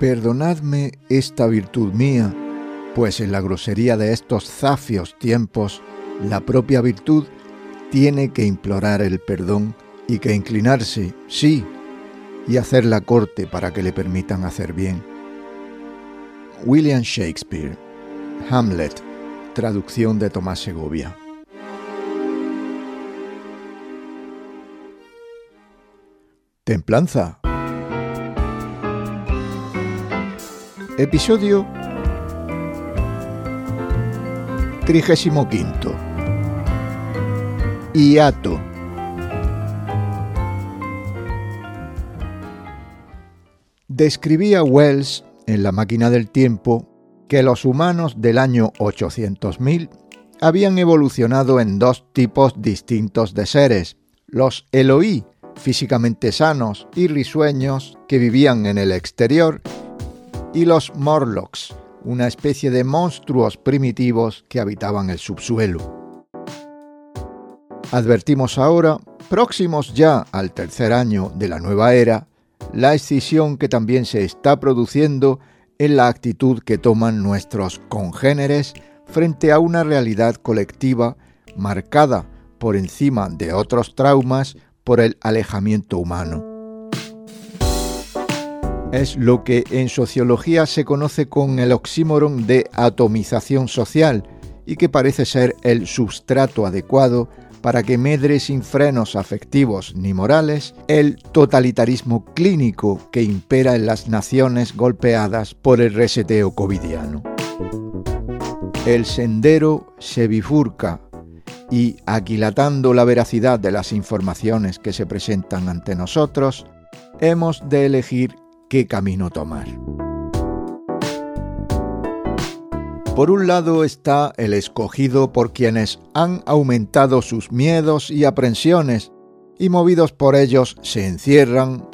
Perdonadme esta virtud mía, pues en la grosería de estos zafios tiempos, la propia virtud tiene que implorar el perdón y que inclinarse, sí, y hacer la corte para que le permitan hacer bien. William Shakespeare, Hamlet, traducción de Tomás Segovia. Templanza. Episodio 35. Hiato. Describía Wells en La máquina del tiempo que los humanos del año 800.000 habían evolucionado en dos tipos distintos de seres, los Eloí, físicamente sanos y risueños que vivían en el exterior, y los Morlocks, una especie de monstruos primitivos que habitaban el subsuelo. Advertimos ahora, próximos ya al tercer año de la nueva era, la escisión que también se está produciendo en la actitud que toman nuestros congéneres frente a una realidad colectiva marcada por encima de otros traumas por el alejamiento humano es lo que en sociología se conoce con el oxímoron de atomización social y que parece ser el sustrato adecuado para que medre sin frenos afectivos ni morales el totalitarismo clínico que impera en las naciones golpeadas por el reseteo covidiano. El sendero se bifurca y, aquilatando la veracidad de las informaciones que se presentan ante nosotros, hemos de elegir qué camino tomar. Por un lado está el escogido por quienes han aumentado sus miedos y aprensiones y movidos por ellos se encierran,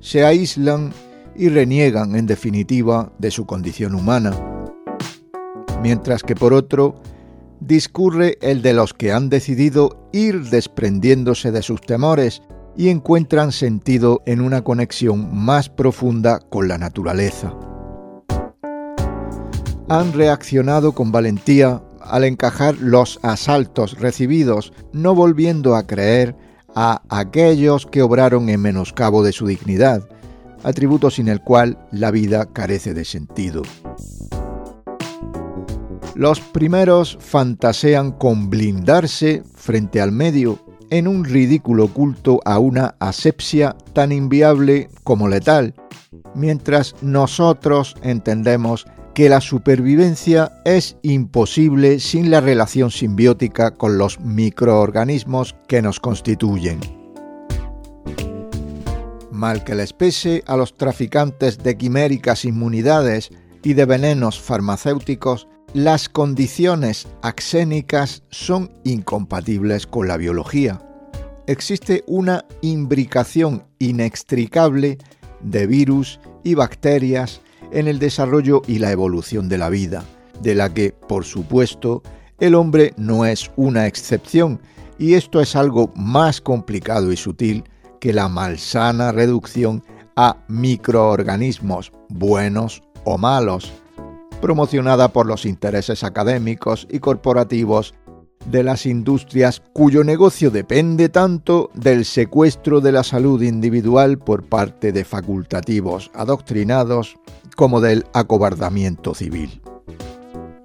se aíslan y reniegan en definitiva de su condición humana. Mientras que por otro, discurre el de los que han decidido ir desprendiéndose de sus temores y encuentran sentido en una conexión más profunda con la naturaleza. Han reaccionado con valentía al encajar los asaltos recibidos, no volviendo a creer a aquellos que obraron en menoscabo de su dignidad, atributo sin el cual la vida carece de sentido. Los primeros fantasean con blindarse frente al medio en un ridículo culto a una asepsia tan inviable como letal, mientras nosotros entendemos que la supervivencia es imposible sin la relación simbiótica con los microorganismos que nos constituyen. Mal que les pese a los traficantes de quiméricas inmunidades y de venenos farmacéuticos, las condiciones axénicas son incompatibles con la biología. Existe una imbricación inextricable de virus y bacterias en el desarrollo y la evolución de la vida, de la que, por supuesto, el hombre no es una excepción, y esto es algo más complicado y sutil que la malsana reducción a microorganismos buenos o malos, promocionada por los intereses académicos y corporativos de las industrias cuyo negocio depende tanto del secuestro de la salud individual por parte de facultativos adoctrinados como del acobardamiento civil.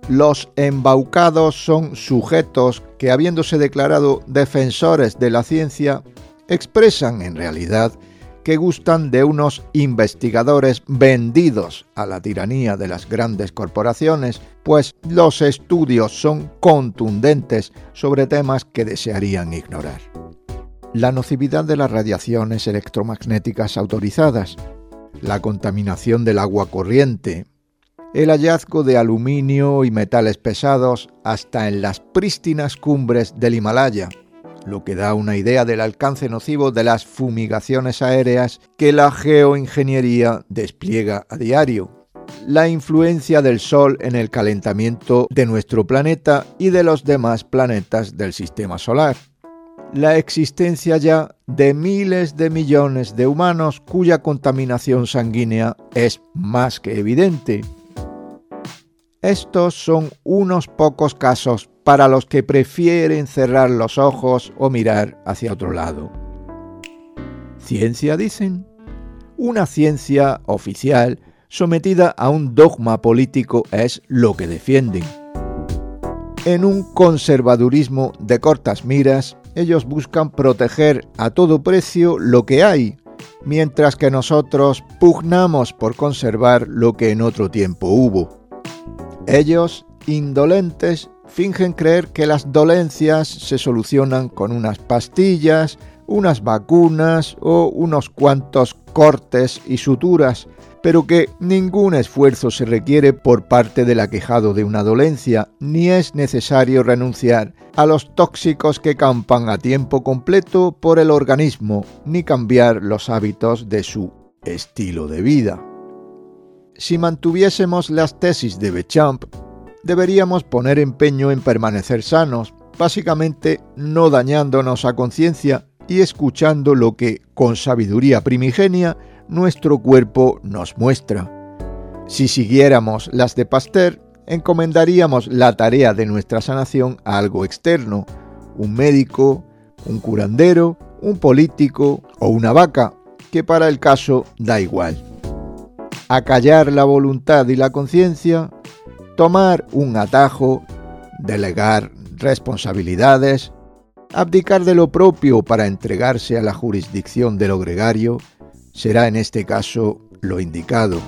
Los embaucados son sujetos que, habiéndose declarado defensores de la ciencia, expresan en realidad que gustan de unos investigadores vendidos a la tiranía de las grandes corporaciones, pues los estudios son contundentes sobre temas que desearían ignorar. La nocividad de las radiaciones electromagnéticas autorizadas, la contaminación del agua corriente, el hallazgo de aluminio y metales pesados hasta en las prístinas cumbres del Himalaya, lo que da una idea del alcance nocivo de las fumigaciones aéreas que la geoingeniería despliega a diario, la influencia del Sol en el calentamiento de nuestro planeta y de los demás planetas del Sistema Solar, la existencia ya de miles de millones de humanos cuya contaminación sanguínea es más que evidente. Estos son unos pocos casos para los que prefieren cerrar los ojos o mirar hacia otro lado. Ciencia, dicen. Una ciencia oficial sometida a un dogma político es lo que defienden. En un conservadurismo de cortas miras, ellos buscan proteger a todo precio lo que hay, mientras que nosotros pugnamos por conservar lo que en otro tiempo hubo. Ellos, indolentes, fingen creer que las dolencias se solucionan con unas pastillas, unas vacunas o unos cuantos cortes y suturas, pero que ningún esfuerzo se requiere por parte del aquejado de una dolencia, ni es necesario renunciar a los tóxicos que campan a tiempo completo por el organismo, ni cambiar los hábitos de su estilo de vida. Si mantuviésemos las tesis de Bechamp, deberíamos poner empeño en permanecer sanos, básicamente no dañándonos a conciencia y escuchando lo que, con sabiduría primigenia, nuestro cuerpo nos muestra. Si siguiéramos las de Pasteur, encomendaríamos la tarea de nuestra sanación a algo externo, un médico, un curandero, un político o una vaca, que para el caso da igual. Acallar la voluntad y la conciencia, tomar un atajo, delegar responsabilidades, abdicar de lo propio para entregarse a la jurisdicción de lo gregario, será en este caso lo indicado.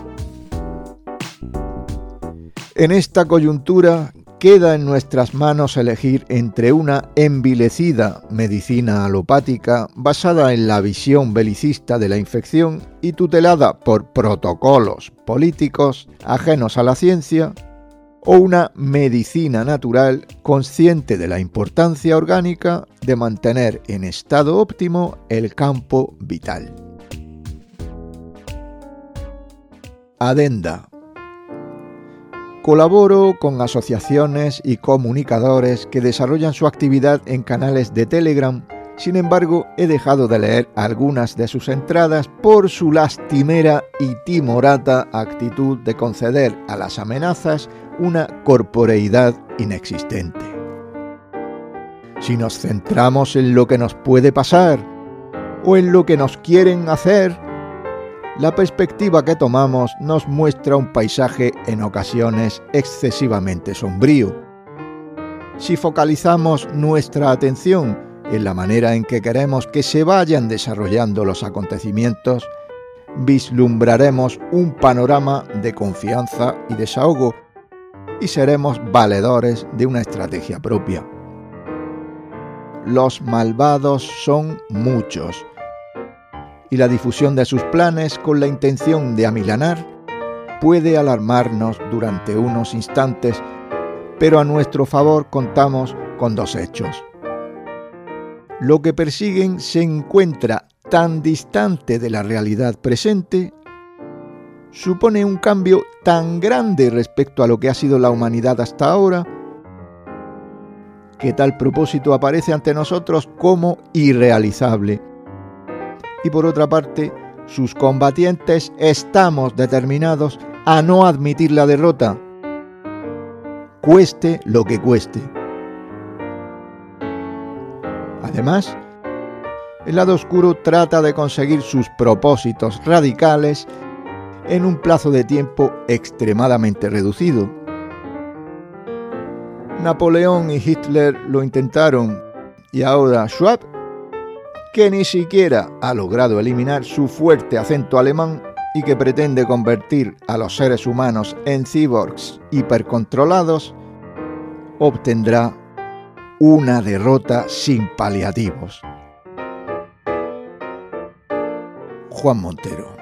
En esta coyuntura queda en nuestras manos elegir entre una envilecida medicina alopática basada en la visión belicista de la infección y tutelada por protocolos políticos ajenos a la ciencia, o una medicina natural consciente de la importancia orgánica de mantener en estado óptimo el campo vital. Adenda. Colaboro con asociaciones y comunicadores que desarrollan su actividad en canales de Telegram, sin embargo he dejado de leer algunas de sus entradas por su lastimera y timorata actitud de conceder a las amenazas una corporeidad inexistente. Si nos centramos en lo que nos puede pasar o en lo que nos quieren hacer, la perspectiva que tomamos nos muestra un paisaje en ocasiones excesivamente sombrío. Si focalizamos nuestra atención en la manera en que queremos que se vayan desarrollando los acontecimientos, vislumbraremos un panorama de confianza y desahogo y seremos valedores de una estrategia propia. Los malvados son muchos y la difusión de sus planes con la intención de amilanar puede alarmarnos durante unos instantes, pero a nuestro favor contamos con dos hechos. Lo que persiguen se encuentra tan distante de la realidad presente, supone un cambio tan grande respecto a lo que ha sido la humanidad hasta ahora, que tal propósito aparece ante nosotros como irrealizable y por otra parte, sus combatientes estamos determinados a no admitir la derrota, cueste lo que cueste. Además, el lado oscuro trata de conseguir sus propósitos radicales en un plazo de tiempo extremadamente reducido. Napoleón y Hitler lo intentaron y ahora Schwab que ni siquiera ha logrado eliminar su fuerte acento alemán y que pretende convertir a los seres humanos en cyborgs hipercontrolados, obtendrá una derrota sin paliativos. Juan Montero